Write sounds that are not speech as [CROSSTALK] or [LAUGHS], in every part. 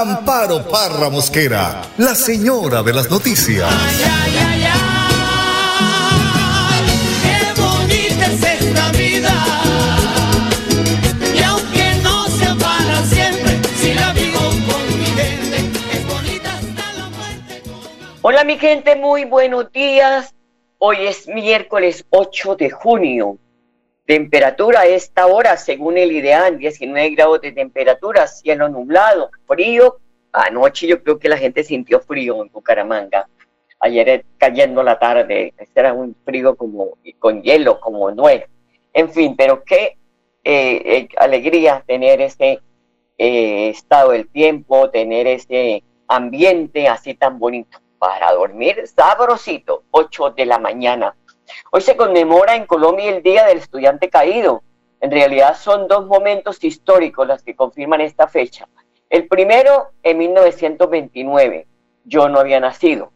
Amparo Parra Mosquera, la señora de las noticias. Ay, ay, ay, qué bonita es esta vida. Y aunque no sea para siempre, si la vivo con mi gente, es bonita hasta la muerte. Hola mi gente, muy buenos días. Hoy es miércoles 8 de junio. Temperatura a esta hora, según el ideal, 19 grados de temperatura, cielo nublado, frío. Anoche yo creo que la gente sintió frío en Bucaramanga. Ayer eh, cayendo la tarde, este era un frío como con hielo, como nuez. En fin, pero qué eh, eh, alegría tener ese eh, estado del tiempo, tener ese ambiente así tan bonito para dormir sabrosito, 8 de la mañana. Hoy se conmemora en Colombia el Día del Estudiante Caído. En realidad son dos momentos históricos los que confirman esta fecha. El primero en 1929, yo no había nacido.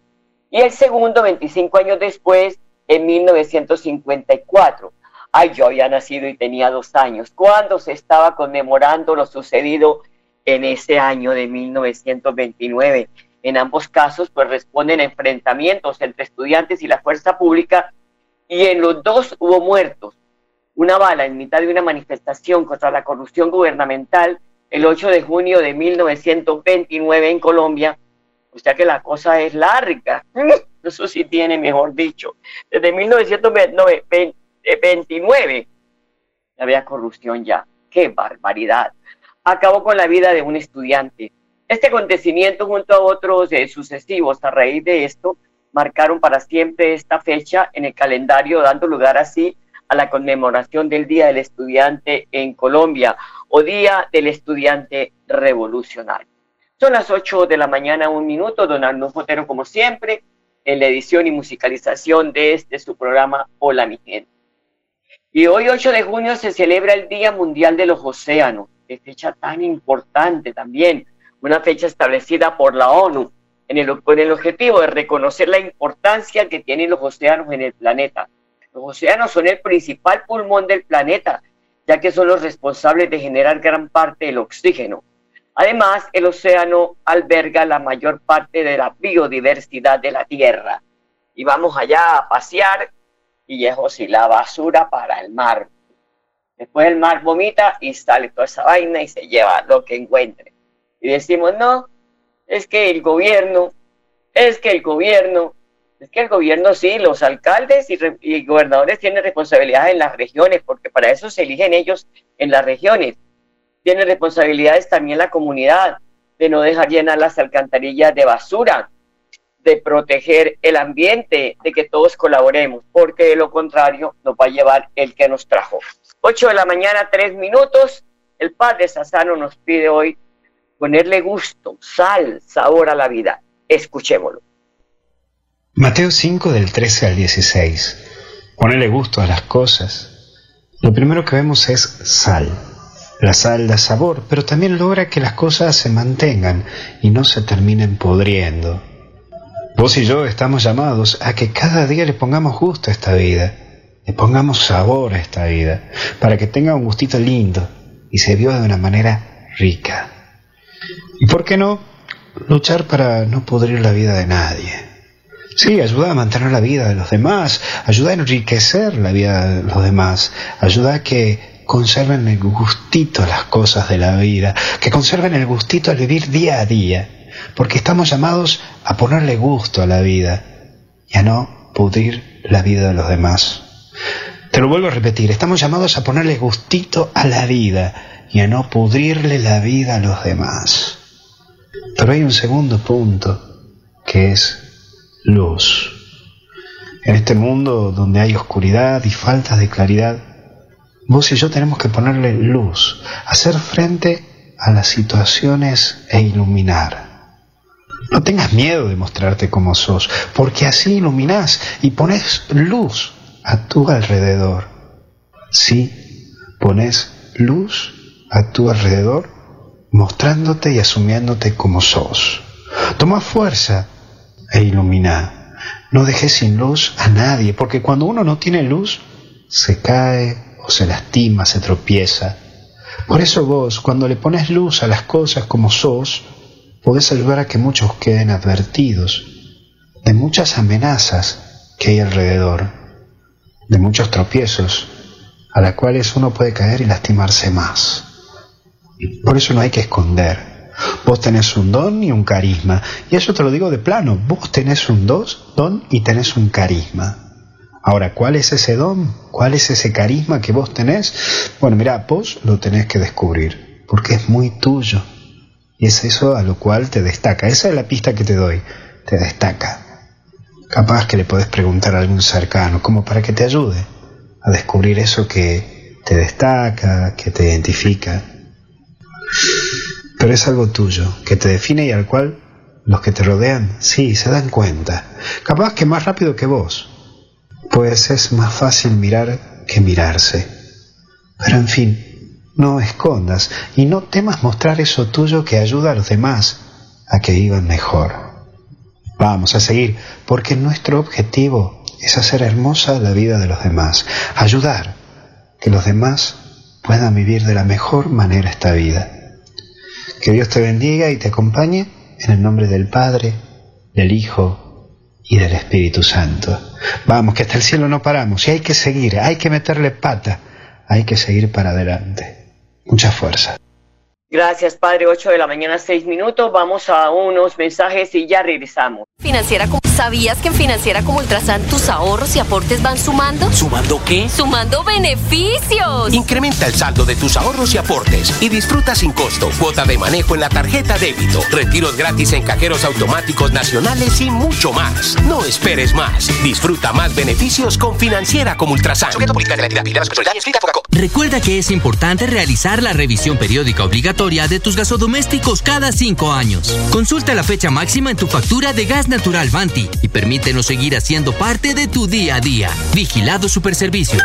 Y el segundo, 25 años después, en 1954. Ay, yo había nacido y tenía dos años. ¿Cuándo se estaba conmemorando lo sucedido en ese año de 1929? En ambos casos, pues responden a enfrentamientos entre estudiantes y la fuerza pública y en los dos hubo muertos. Una bala en mitad de una manifestación contra la corrupción gubernamental el 8 de junio de 1929 en Colombia. O sea que la cosa es larga. [LAUGHS] Eso sí tiene, mejor dicho. Desde 1929 había corrupción ya. ¡Qué barbaridad! Acabó con la vida de un estudiante. Este acontecimiento junto a otros eh, sucesivos a raíz de esto marcaron para siempre esta fecha en el calendario, dando lugar así a la conmemoración del Día del Estudiante en Colombia o Día del Estudiante Revolucionario. Son las 8 de la mañana, un minuto, don Arnulfo Otero, como siempre, en la edición y musicalización de este su programa Hola mi gente. Y hoy 8 de junio se celebra el Día Mundial de los Océanos, fecha tan importante también, una fecha establecida por la ONU en el, con el objetivo de reconocer la importancia que tienen los océanos en el planeta. Los océanos son el principal pulmón del planeta, ya que son los responsables de generar gran parte del oxígeno. Además, el océano alberga la mayor parte de la biodiversidad de la Tierra. Y vamos allá a pasear y eso sí, la basura para el mar. Después el mar vomita y sale toda esa vaina y se lleva lo que encuentre. Y decimos, no, es que el gobierno, es que el gobierno, es que el gobierno sí, los alcaldes y, re- y gobernadores tienen responsabilidades en las regiones, porque para eso se eligen ellos en las regiones. Tienen responsabilidades también la comunidad, de no dejar llenar las alcantarillas de basura, de proteger el ambiente, de que todos colaboremos, porque de lo contrario nos va a llevar el que nos trajo. 8 de la mañana, 3 minutos. El padre Sassano nos pide hoy ponerle gusto, sal, sabor a la vida. Escuchémoslo. Mateo 5 del 13 al 16. Ponerle gusto a las cosas. Lo primero que vemos es sal. La sal da sabor, pero también logra que las cosas se mantengan y no se terminen podriendo. Vos y yo estamos llamados a que cada día le pongamos gusto a esta vida, le pongamos sabor a esta vida, para que tenga un gustito lindo y se viva de una manera rica. ¿Y por qué no luchar para no podrir la vida de nadie? Sí, ayuda a mantener la vida de los demás, ayuda a enriquecer la vida de los demás, ayuda a que conserven el gustito a las cosas de la vida, que conserven el gustito al vivir día a día, porque estamos llamados a ponerle gusto a la vida y a no pudrir la vida de los demás. Te lo vuelvo a repetir, estamos llamados a ponerle gustito a la vida y a no pudrirle la vida a los demás. Pero hay un segundo punto, que es luz. En este mundo donde hay oscuridad y falta de claridad, vos y yo tenemos que ponerle luz, hacer frente a las situaciones e iluminar. No tengas miedo de mostrarte como sos, porque así iluminás y pones luz a tu alrededor. Sí, pones luz a tu alrededor mostrándote y asumiéndote como sos. Toma fuerza e ilumina. No dejes sin luz a nadie, porque cuando uno no tiene luz, se cae o se lastima, se tropieza. Por eso vos, cuando le pones luz a las cosas como sos, podés ayudar a que muchos queden advertidos de muchas amenazas que hay alrededor, de muchos tropiezos a los cuales uno puede caer y lastimarse más. Por eso no hay que esconder. Vos tenés un don y un carisma. Y eso te lo digo de plano. Vos tenés un don y tenés un carisma. Ahora, ¿cuál es ese don? ¿Cuál es ese carisma que vos tenés? Bueno, mira, vos lo tenés que descubrir, porque es muy tuyo. Y es eso a lo cual te destaca. Esa es la pista que te doy. Te destaca. Capaz que le podés preguntar a algún cercano, como para que te ayude a descubrir eso que te destaca, que te identifica. Pero es algo tuyo, que te define y al cual los que te rodean, sí, se dan cuenta. Capaz que más rápido que vos. Pues es más fácil mirar que mirarse. Pero en fin, no escondas y no temas mostrar eso tuyo que ayuda a los demás a que vivan mejor. Vamos a seguir, porque nuestro objetivo es hacer hermosa la vida de los demás, ayudar que los demás puedan vivir de la mejor manera esta vida. Que Dios te bendiga y te acompañe en el nombre del Padre, del Hijo y del Espíritu Santo. Vamos, que hasta el cielo no paramos y hay que seguir, hay que meterle pata, hay que seguir para adelante. Mucha fuerza. Gracias, Padre. 8 de la mañana, 6 minutos. Vamos a unos mensajes y ya regresamos. Financiera como ¿Sabías que en Financiera como Ultrasan tus ahorros y aportes van sumando? ¿Sumando qué? ¡Sumando beneficios! Incrementa el saldo de tus ahorros y aportes y disfruta sin costo cuota de manejo en la tarjeta débito, retiros gratis en cajeros automáticos nacionales y mucho más. No esperes más. Disfruta más beneficios con Financiera como Ultrasan. Recuerda que es importante realizar la revisión periódica obligatoria de tus gasodomésticos cada cinco años. Consulta la fecha máxima en tu factura de gas natural Banti y permítenos seguir haciendo parte de tu día a día. Vigilado Superservicios.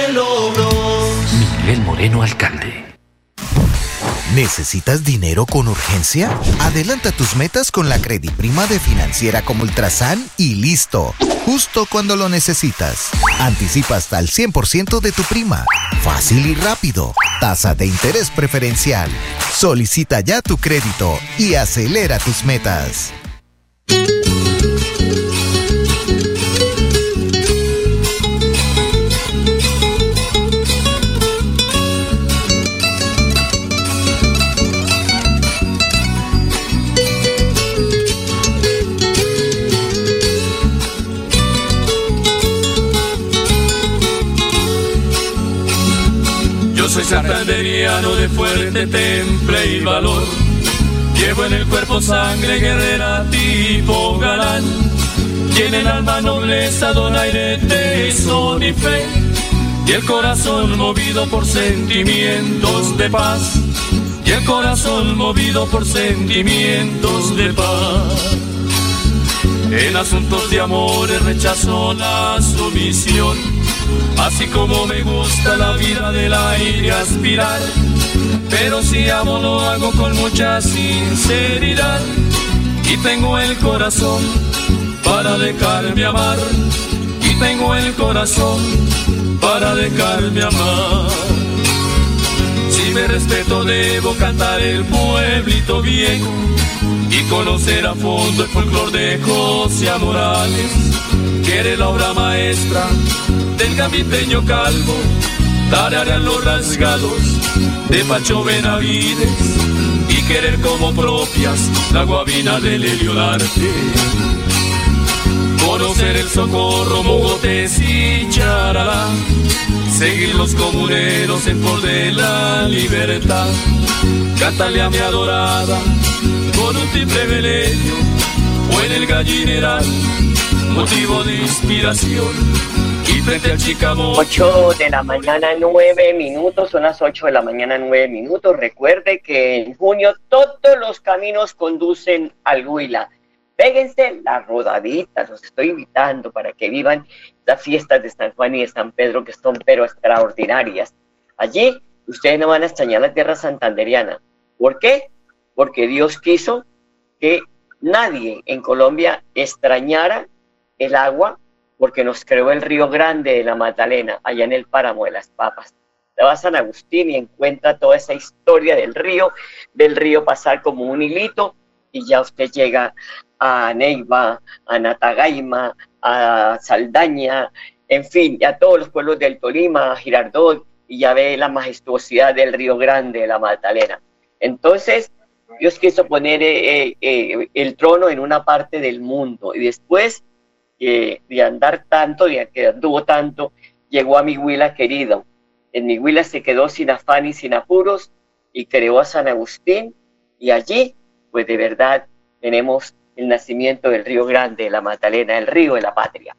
Moreno, alcalde. ¿Necesitas dinero con urgencia? Adelanta tus metas con la Prima de Financiera como Ultrasan y listo. Justo cuando lo necesitas. Anticipa hasta el 100% de tu prima. Fácil y rápido. Tasa de interés preferencial. Solicita ya tu crédito y acelera tus metas. Santanderiano de fuerte temple y valor. Llevo en el cuerpo sangre guerrera tipo galán. En el alma nobleza, donaire, tesón y fe. Y el corazón movido por sentimientos de paz. Y el corazón movido por sentimientos de paz. En asuntos de amores rechazo la sumisión. Así como me gusta la vida del aire aspirar. Pero si amo lo hago con mucha sinceridad. Y tengo el corazón para dejarme amar. Y tengo el corazón para dejarme amar. Si me respeto debo cantar el pueblito viejo y conocer a fondo el folclor de José Morales, que eres la obra maestra del gambiteño calvo, tararean los rasgados de Pacho Benavides y querer como propias la guabina del Heliolarte. Conocer el socorro, mogotes y charalá. Seguir los comuneros en pos de la libertad. Cántale a mi adorada con un triple veleño o en el gallineral, motivo de inspiración. Frente al chicamo. 8 de la mañana, 9 minutos, son las 8 de la mañana, 9 minutos. Recuerde que en junio todos los caminos conducen al Huila. Péguense la rodadita, los estoy invitando para que vivan las fiestas de San Juan y de San Pedro, que son pero extraordinarias. Allí ustedes no van a extrañar la tierra santanderiana. ¿Por qué? Porque Dios quiso que nadie en Colombia extrañara el agua porque nos creó el río Grande de la Magdalena, allá en el páramo de las papas. Te vas a San Agustín y encuentra toda esa historia del río, del río pasar como un hilito y ya usted llega a Neiva, a Natagaima, a Saldaña, en fin, a todos los pueblos del Tolima, a Girardot, y ya ve la majestuosidad del río Grande de la Magdalena. Entonces, Dios quiso poner eh, eh, el trono en una parte del mundo y después de andar tanto, de que anduvo tanto, llegó a mi Huila querido. En mi Huila se quedó sin afán y sin apuros y creó a San Agustín y allí, pues de verdad, tenemos el nacimiento del río Grande, la Magdalena, el río de la patria.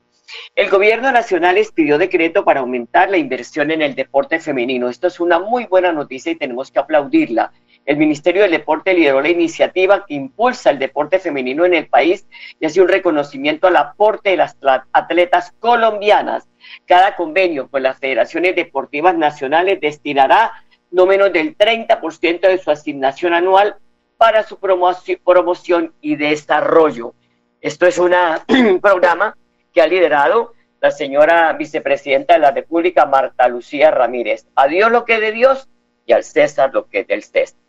El gobierno nacional expidió decreto para aumentar la inversión en el deporte femenino. Esto es una muy buena noticia y tenemos que aplaudirla. El Ministerio del Deporte lideró la iniciativa que impulsa el deporte femenino en el país y hace un reconocimiento al aporte de las atletas colombianas. Cada convenio con las federaciones deportivas nacionales destinará no menos del 30% de su asignación anual para su promoción y desarrollo. Esto es [CLEARS THROAT] un programa que ha liderado la señora vicepresidenta de la República, Marta Lucía Ramírez. A Dios lo que de Dios y al César lo que es del César.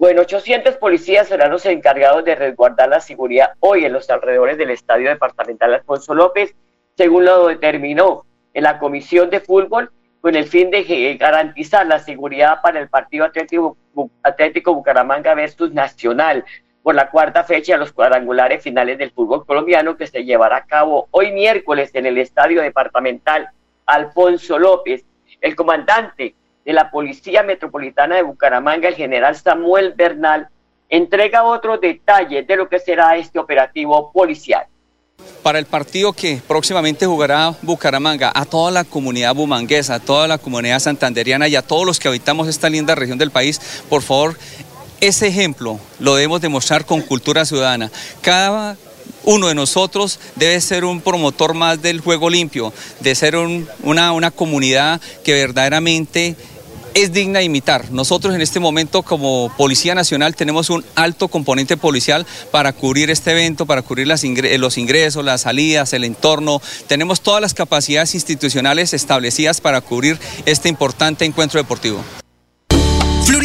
Bueno, 800 policías serán los encargados de resguardar la seguridad hoy en los alrededores del Estadio Departamental Alfonso López, según lo determinó en la Comisión de Fútbol, con el fin de garantizar la seguridad para el partido Atlético, Atlético Bucaramanga versus Nacional por la cuarta fecha de los cuadrangulares finales del fútbol colombiano que se llevará a cabo hoy miércoles en el Estadio Departamental Alfonso López. El comandante de la Policía Metropolitana de Bucaramanga, el general Samuel Bernal, entrega otros detalles de lo que será este operativo policial. Para el partido que próximamente jugará Bucaramanga, a toda la comunidad bumanguesa, a toda la comunidad santanderiana y a todos los que habitamos esta linda región del país, por favor, ese ejemplo lo debemos demostrar con cultura ciudadana. Cada uno de nosotros debe ser un promotor más del juego limpio, de ser una, una comunidad que verdaderamente es digna de imitar. Nosotros en este momento como Policía Nacional tenemos un alto componente policial para cubrir este evento, para cubrir los ingresos, las salidas, el entorno. Tenemos todas las capacidades institucionales establecidas para cubrir este importante encuentro deportivo.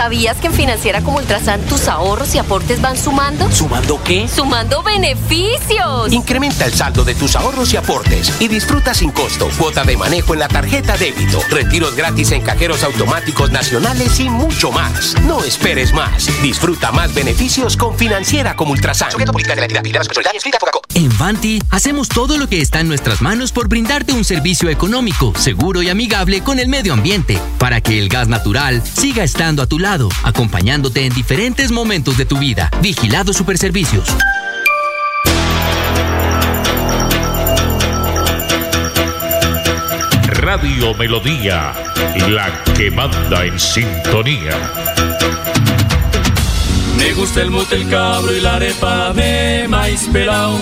¿Sabías que en Financiera como Ultrasan tus ahorros y aportes van sumando? ¿Sumando qué? ¡Sumando beneficios! Incrementa el saldo de tus ahorros y aportes y disfruta sin costo cuota de manejo en la tarjeta débito, retiros gratis en cajeros automáticos nacionales y mucho más. No esperes más. Disfruta más beneficios con Financiera como Ultrasan. En Vanti hacemos todo lo que está en nuestras manos por brindarte un servicio económico, seguro y amigable con el medio ambiente, para que el gas natural siga estando a tu lado, acompañándote en diferentes momentos de tu vida. Vigilado Superservicios. Radio Melodía, la que manda en sintonía. Me gusta el mote, el cabro y la arepa de maíz pelao.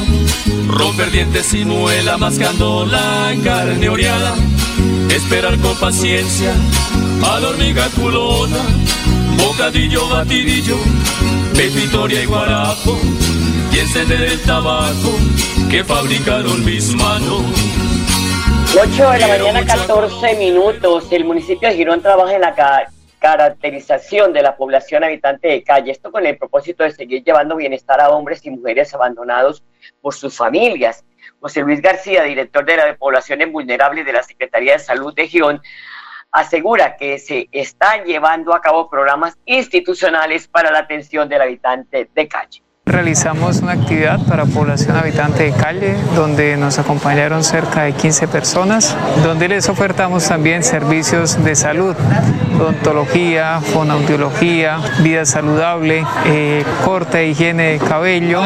Romper dientes y muela mascando la carne oreada. Esperar con paciencia a la hormiga culona bocadillo, batidillo, pepitoria y guarapo, y encender el tabaco que fabricaron mis manos. 8 de la mañana, 14 minutos. El municipio de Girón trabaja en la ca- caracterización de la población habitante de calle. Esto con el propósito de seguir llevando bienestar a hombres y mujeres abandonados por sus familias. José Luis García, director de la poblaciones vulnerables de la Secretaría de Salud de Girón, asegura que se están llevando a cabo programas institucionales para la atención del habitante de calle. Realizamos una actividad para población habitante de calle, donde nos acompañaron cerca de 15 personas, donde les ofertamos también servicios de salud, odontología, fonoaudiología, vida saludable, eh, corte e higiene de cabello,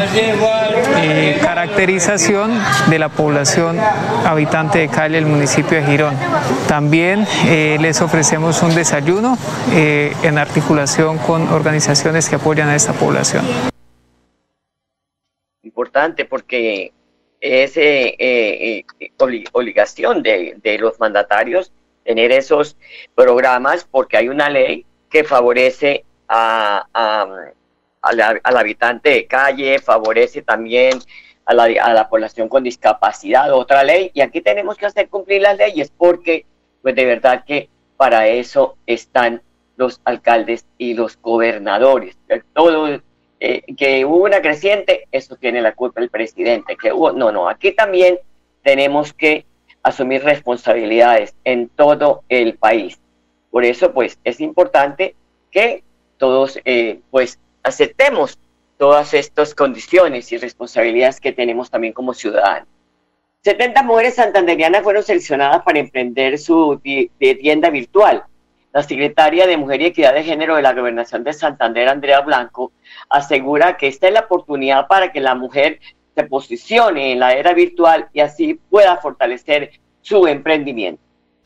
eh, caracterización de la población habitante de calle del municipio de Girón. También eh, les ofrecemos un desayuno en articulación con organizaciones que apoyan a esta población. Importante porque es eh, eh, eh, obli- obligación de, de los mandatarios tener esos programas porque hay una ley que favorece a, a- a la- al habitante de calle, favorece también a la, a la población con discapacidad, otra ley, y aquí tenemos que hacer cumplir las leyes porque pues de verdad que para eso están los alcaldes y los gobernadores. Todo eh, que hubo una creciente, eso tiene la culpa el presidente, que hubo, no, no, aquí también tenemos que asumir responsabilidades en todo el país. Por eso, pues, es importante que todos, eh, pues, aceptemos todas estas condiciones y responsabilidades que tenemos también como ciudadanos. 70 mujeres santanderianas fueron seleccionadas para emprender su tienda virtual. La secretaria de Mujer y Equidad de Género de la Gobernación de Santander, Andrea Blanco, asegura que esta es la oportunidad para que la mujer se posicione en la era virtual y así pueda fortalecer su emprendimiento.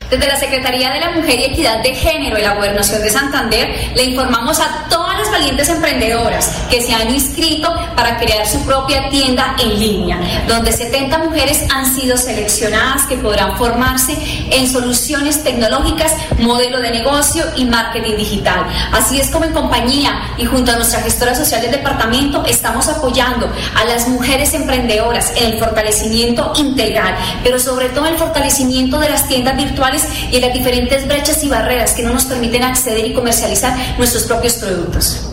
Desde la Secretaría de la Mujer y Equidad de Género de la Gobernación de Santander le informamos a todas las valientes emprendedoras que se han inscrito para crear su propia tienda en línea, donde 70 mujeres han sido seleccionadas que podrán formarse en soluciones tecnológicas, modelo de negocio y marketing digital. Así es como en compañía y junto a nuestra gestora social del departamento estamos apoyando a las mujeres emprendedoras en el fortalecimiento integral, pero sobre todo el fortalecimiento de las tiendas virtuales y en las diferentes brechas y barreras que no nos permiten acceder y comercializar nuestros propios productos.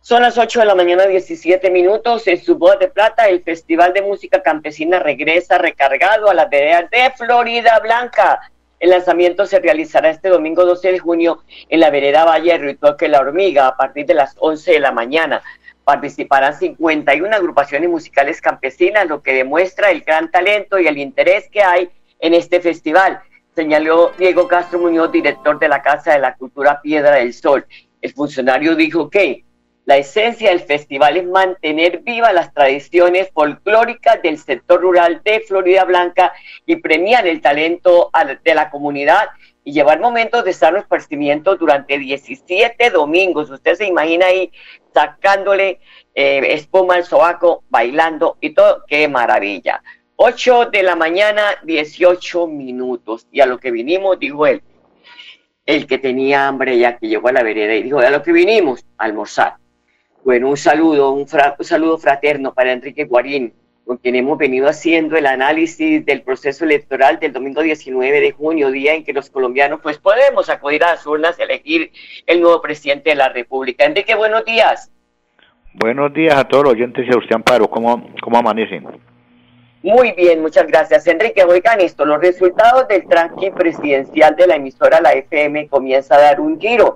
Son las 8 de la mañana, 17 minutos. En su boda de plata, el Festival de Música Campesina regresa recargado a las veredas de Florida Blanca. El lanzamiento se realizará este domingo 12 de junio en la vereda Valle de Rituaque La Hormiga a partir de las 11 de la mañana. Participarán 51 agrupaciones musicales campesinas, lo que demuestra el gran talento y el interés que hay en este festival, señaló Diego Castro Muñoz, director de la Casa de la Cultura Piedra del Sol. El funcionario dijo que la esencia del festival es mantener vivas las tradiciones folclóricas del sector rural de Florida Blanca y premiar el talento de la comunidad y llevar momentos de sano esparcimiento durante 17 domingos. Usted se imagina ahí sacándole eh, espuma al sobaco, bailando y todo. ¡Qué maravilla! 8 de la mañana, 18 minutos. Y a lo que vinimos, dijo él, el que tenía hambre ya que llegó a la vereda y dijo, a lo que vinimos, almorzar. Bueno, un saludo, un, fra- un saludo fraterno para Enrique Guarín, con quien hemos venido haciendo el análisis del proceso electoral del domingo 19 de junio, día en que los colombianos pues podemos acudir a las urnas y elegir el nuevo presidente de la República. Enrique, buenos días. Buenos días a todos los oyentes y a usted, Amparo. ¿Cómo, cómo amanecen? Muy bien, muchas gracias. Enrique, oigan esto, los resultados del tranqui presidencial de la emisora La FM comienza a dar un giro.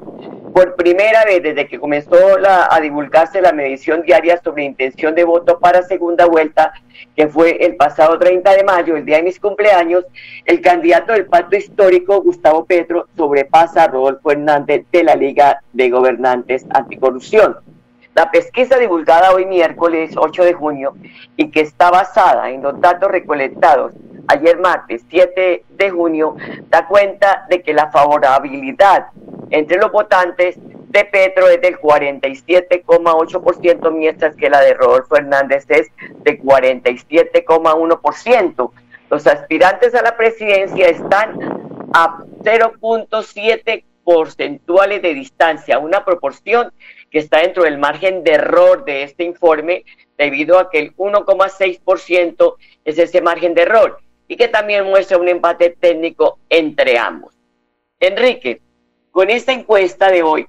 Por primera vez desde que comenzó la- a divulgarse la medición diaria sobre intención de voto para segunda vuelta, que fue el pasado 30 de mayo, el día de mis cumpleaños, el candidato del pacto histórico, Gustavo Petro, sobrepasa a Rodolfo Hernández de la Liga de Gobernantes Anticorrupción. La pesquisa divulgada hoy miércoles 8 de junio y que está basada en los datos recolectados ayer martes 7 de junio da cuenta de que la favorabilidad entre los votantes de Petro es del 47,8%, mientras que la de Rodolfo Hernández es de 47,1%. Los aspirantes a la presidencia están a 0.7 porcentuales de distancia, una proporción que está dentro del margen de error de este informe, debido a que el 1,6% es ese margen de error y que también muestra un empate técnico entre ambos. Enrique, con esta encuesta de hoy,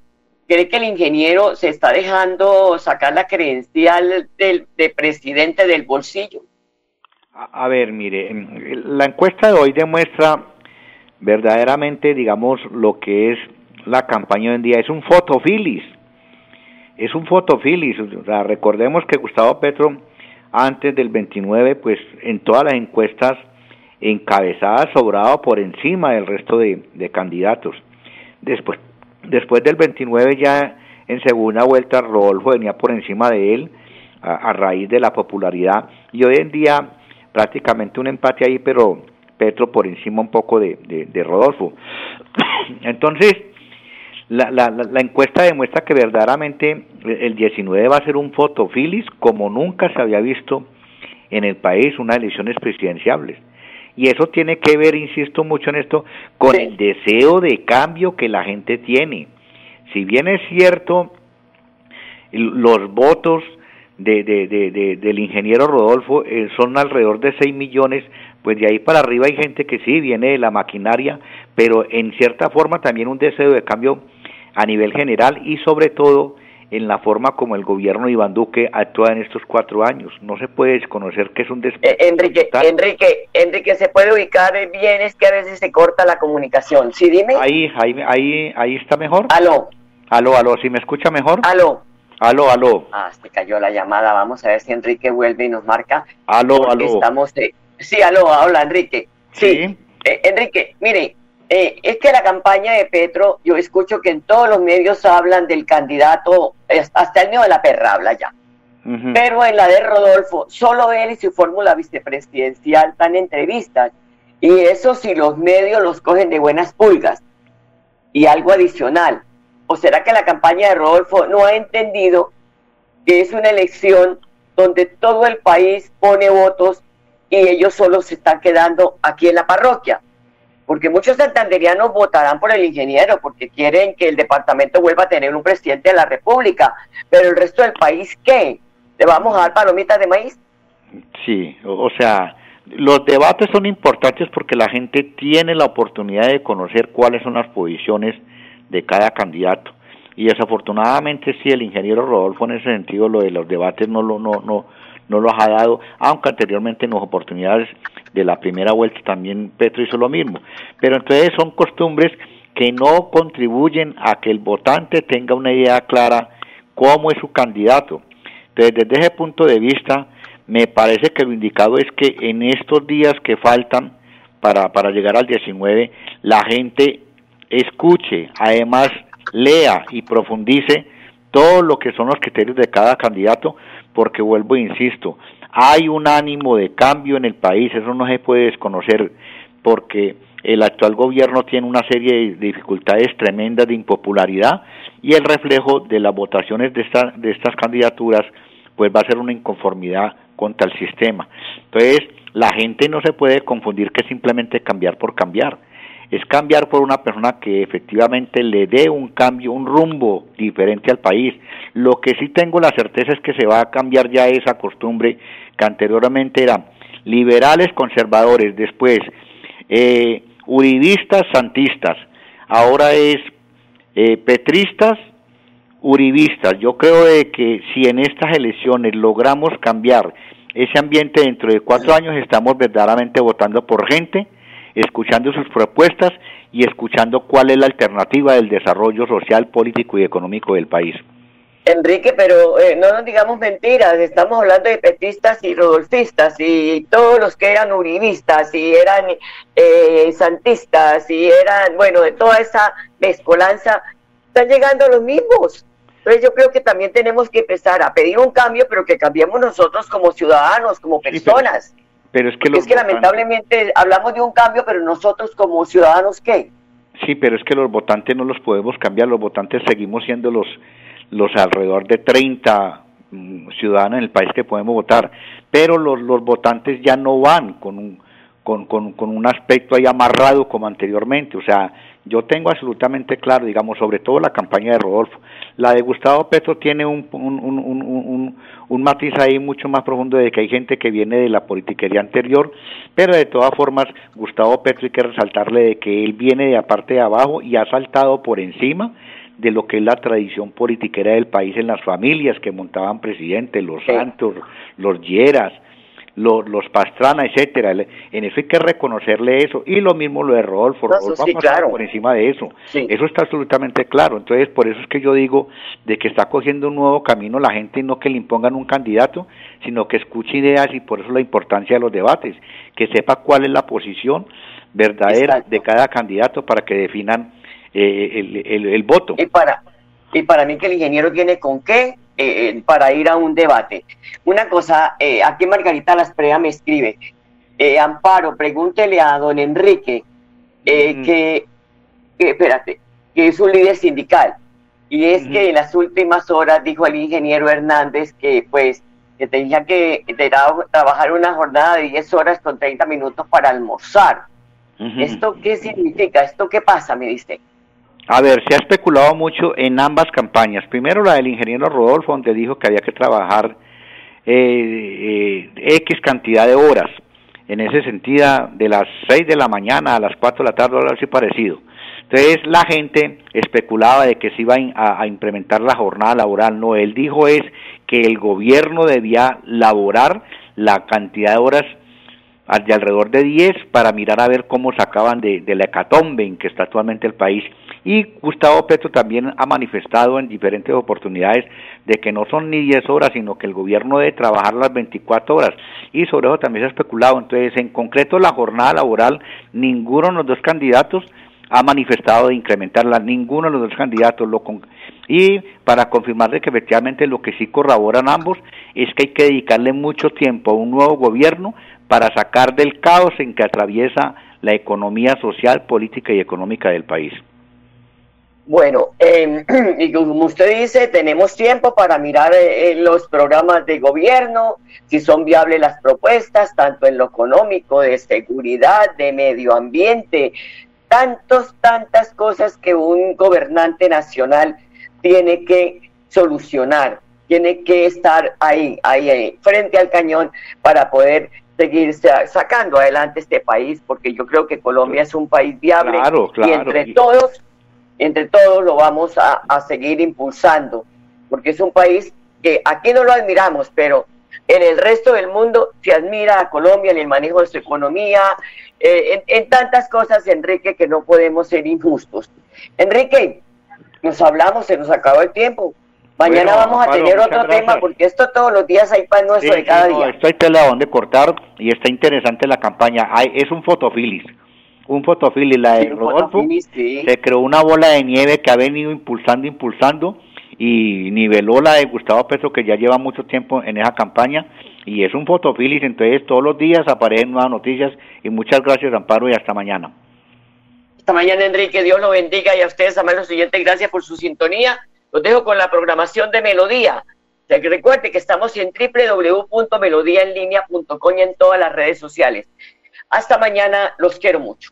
¿cree que el ingeniero se está dejando sacar la credencial del, de presidente del bolsillo? A, a ver, mire, la encuesta de hoy demuestra verdaderamente, digamos, lo que es la campaña hoy en día. Es un fotofilis. Es un fotofilis. O sea, recordemos que Gustavo Petro, antes del 29, pues en todas las encuestas encabezada, sobrado por encima del resto de, candidatos. Después, después del 29 ya en segunda vuelta Rodolfo venía por encima de él a, raíz de la popularidad y hoy en día prácticamente un empate ahí, pero Petro por encima un poco de, de Rodolfo. [COUGHS] Entonces, la, la, la, encuesta demuestra que verdaderamente el 19 va a ser un fotofilis como nunca se había visto en el país, unas elecciones presidenciables. Y eso tiene que ver, insisto mucho en esto, con sí. el deseo de cambio que la gente tiene. Si bien es cierto, los votos de, de, de, del ingeniero Rodolfo eh, son alrededor de 6 millones, pues de ahí para arriba hay gente que sí viene de la maquinaria, pero en cierta forma también un deseo de cambio a nivel general y sobre todo en la forma como el gobierno de Iván Duque actúa en estos cuatro años. No se puede desconocer que es un eh, Enrique, Enrique, Enrique, se puede ubicar bien, es que a veces se corta la comunicación. Sí, dime. Ahí, ahí, ahí, ahí está mejor. Aló. Aló, aló, ¿sí me escucha mejor? Aló. Aló, aló. Ah, se cayó la llamada. Vamos a ver si Enrique vuelve y nos marca. Aló, aló. Estamos de... Sí, aló, hola, Enrique. Sí. ¿Sí? Eh, Enrique, mire, eh, es que la campaña de Petro, yo escucho que en todos los medios hablan del candidato, hasta el mío de la perra habla ya. Uh -huh. Pero en la de Rodolfo, solo él y su fórmula vicepresidencial dan entrevistas. Y eso si los medios los cogen de buenas pulgas. Y algo adicional. ¿O será que la campaña de Rodolfo no ha entendido que es una elección donde todo el país pone votos y ellos solo se están quedando aquí en la parroquia? Porque muchos santanderianos votarán por el ingeniero porque quieren que el departamento vuelva a tener un presidente de la República, pero el resto del país, ¿qué? ¿Le vamos a dar palomitas de maíz? Sí, o sea, los debates son importantes porque la gente tiene la oportunidad de conocer cuáles son las posiciones de cada candidato. Y desafortunadamente sí, el ingeniero Rodolfo en ese sentido lo de los debates no lo no no no los ha dado, aunque anteriormente en las oportunidades de la primera vuelta también Petro hizo lo mismo. Pero entonces son costumbres que no contribuyen a que el votante tenga una idea clara cómo es su candidato. Entonces, desde ese punto de vista, me parece que lo indicado es que en estos días que faltan para, para llegar al 19, la gente escuche, además lea y profundice todo lo que son los criterios de cada candidato, porque vuelvo e insisto, hay un ánimo de cambio en el país, eso no se puede desconocer, porque el actual gobierno tiene una serie de dificultades tremendas de impopularidad y el reflejo de las votaciones de, esta, de estas candidaturas pues va a ser una inconformidad contra el sistema. Entonces, la gente no se puede confundir que simplemente cambiar por cambiar es cambiar por una persona que efectivamente le dé un cambio, un rumbo diferente al país. Lo que sí tengo la certeza es que se va a cambiar ya esa costumbre que anteriormente era liberales conservadores, después eh, uribistas santistas, ahora es eh, petristas uribistas. Yo creo de que si en estas elecciones logramos cambiar ese ambiente dentro de cuatro años estamos verdaderamente votando por gente escuchando sus propuestas y escuchando cuál es la alternativa del desarrollo social, político y económico del país. Enrique, pero eh, no nos digamos mentiras, estamos hablando de petistas y rodolfistas y todos los que eran uribistas y eran eh, santistas y eran, bueno, de toda esa mezcolanza, están llegando los mismos. Entonces yo creo que también tenemos que empezar a pedir un cambio, pero que cambiemos nosotros como ciudadanos, como personas. Sí, pero... Es que, los es que votantes... lamentablemente hablamos de un cambio, pero nosotros como ciudadanos, ¿qué? Sí, pero es que los votantes no los podemos cambiar, los votantes seguimos siendo los, los alrededor de 30 mm, ciudadanos en el país que podemos votar, pero los, los votantes ya no van con un, con, con, con un aspecto ahí amarrado como anteriormente, o sea, yo tengo absolutamente claro, digamos, sobre todo la campaña de Rodolfo. La de Gustavo Petro tiene un, un, un, un, un matiz ahí mucho más profundo de que hay gente que viene de la politiquería anterior, pero de todas formas, Gustavo Petro hay que resaltarle de que él viene de aparte de abajo y ha saltado por encima de lo que es la tradición politiquera del país en las familias que montaban presidentes, los Santos, los Lleras, los, los Pastrana, etcétera. En eso hay que reconocerle eso. Y lo mismo lo de Rodolfo. Rodolfo sí, claro. por encima de eso. Eso está absolutamente claro. Entonces, por eso es que yo digo de que está cogiendo un nuevo camino la gente, no que le impongan un candidato, sino que escuche ideas y por eso la importancia de los debates, que sepa cuál es la posición verdadera de cada candidato para que definan eh, el, el, el voto. Y para, y para mí que el ingeniero tiene con qué eh, eh, para ir a un debate. Una cosa, eh, aquí Margarita Lasprea me escribe, eh, Amparo, pregúntele a don Enrique eh, que, que, espérate, que es un líder sindical. Y es que en las últimas horas dijo el ingeniero Hernández que pues que tenía que trabajar una jornada de 10 horas con 30 minutos para almorzar. ¿Esto qué significa? ¿Esto qué pasa? Me dice. A ver, se ha especulado mucho en ambas campañas. Primero la del ingeniero Rodolfo, donde dijo que había que trabajar eh, eh, X cantidad de horas. En ese sentido, de las 6 de la mañana a las 4 de la tarde, algo así parecido. Entonces la gente especulaba de que se iba a implementar la jornada laboral. No, él dijo es que el gobierno debía laborar la cantidad de horas al- de alrededor de 10 para mirar a ver cómo sacaban de, de la hecatombe en que está actualmente el país. Y Gustavo Petro también ha manifestado en diferentes oportunidades de que no son ni 10 horas, sino que el gobierno debe trabajar las 24 horas. Y sobre eso también se ha especulado. Entonces, en concreto, la jornada laboral, ninguno de los dos candidatos ha manifestado de incrementarla, ninguno de los dos candidatos lo con- y para confirmar de que efectivamente lo que sí corroboran ambos es que hay que dedicarle mucho tiempo a un nuevo gobierno para sacar del caos en que atraviesa la economía social, política y económica del país. Bueno, eh, [CLEARS THROAT] y como usted dice, tenemos tiempo para mirar eh, eh, los programas de gobierno, si son viables las propuestas, tanto en lo económico, de seguridad, de medio ambiente, tantos, tantas cosas que un gobernante nacional tiene que solucionar, tiene que estar ahí, ahí, ahí, frente al cañón para poder seguir sa- sacando adelante este país, porque yo creo que Colombia es un país viable. Claro, y entre todos entre todos lo vamos a, a seguir impulsando, porque es un país que aquí no lo admiramos, pero en el resto del mundo se admira a Colombia en el manejo de su economía, eh, en, en tantas cosas, Enrique, que no podemos ser injustos. Enrique, nos hablamos, se nos acabó el tiempo. Mañana Bueno, vamos a tener otro tema, porque esto todos los días hay pan nuestro Sí, de cada sí, no, día. esto hay tela de donde cortar y está interesante la campaña. Hay, es un fotofilis, un fotofilis. La de Rodolfo sí. se creó una bola de nieve que ha venido impulsando, impulsando y niveló la de Gustavo Petro que ya lleva mucho tiempo en esa campaña y es un fotofilis. Entonces todos los días aparecen nuevas noticias y muchas gracias Amparo y hasta mañana. Esta mañana, Enrique, Dios lo bendiga y a ustedes, amables oyentes, gracias por su sintonía. Los dejo con la programación de Melodía. Recuerde que estamos en www.melodiaenlinea.com y en todas las redes sociales. Hasta mañana, los quiero mucho.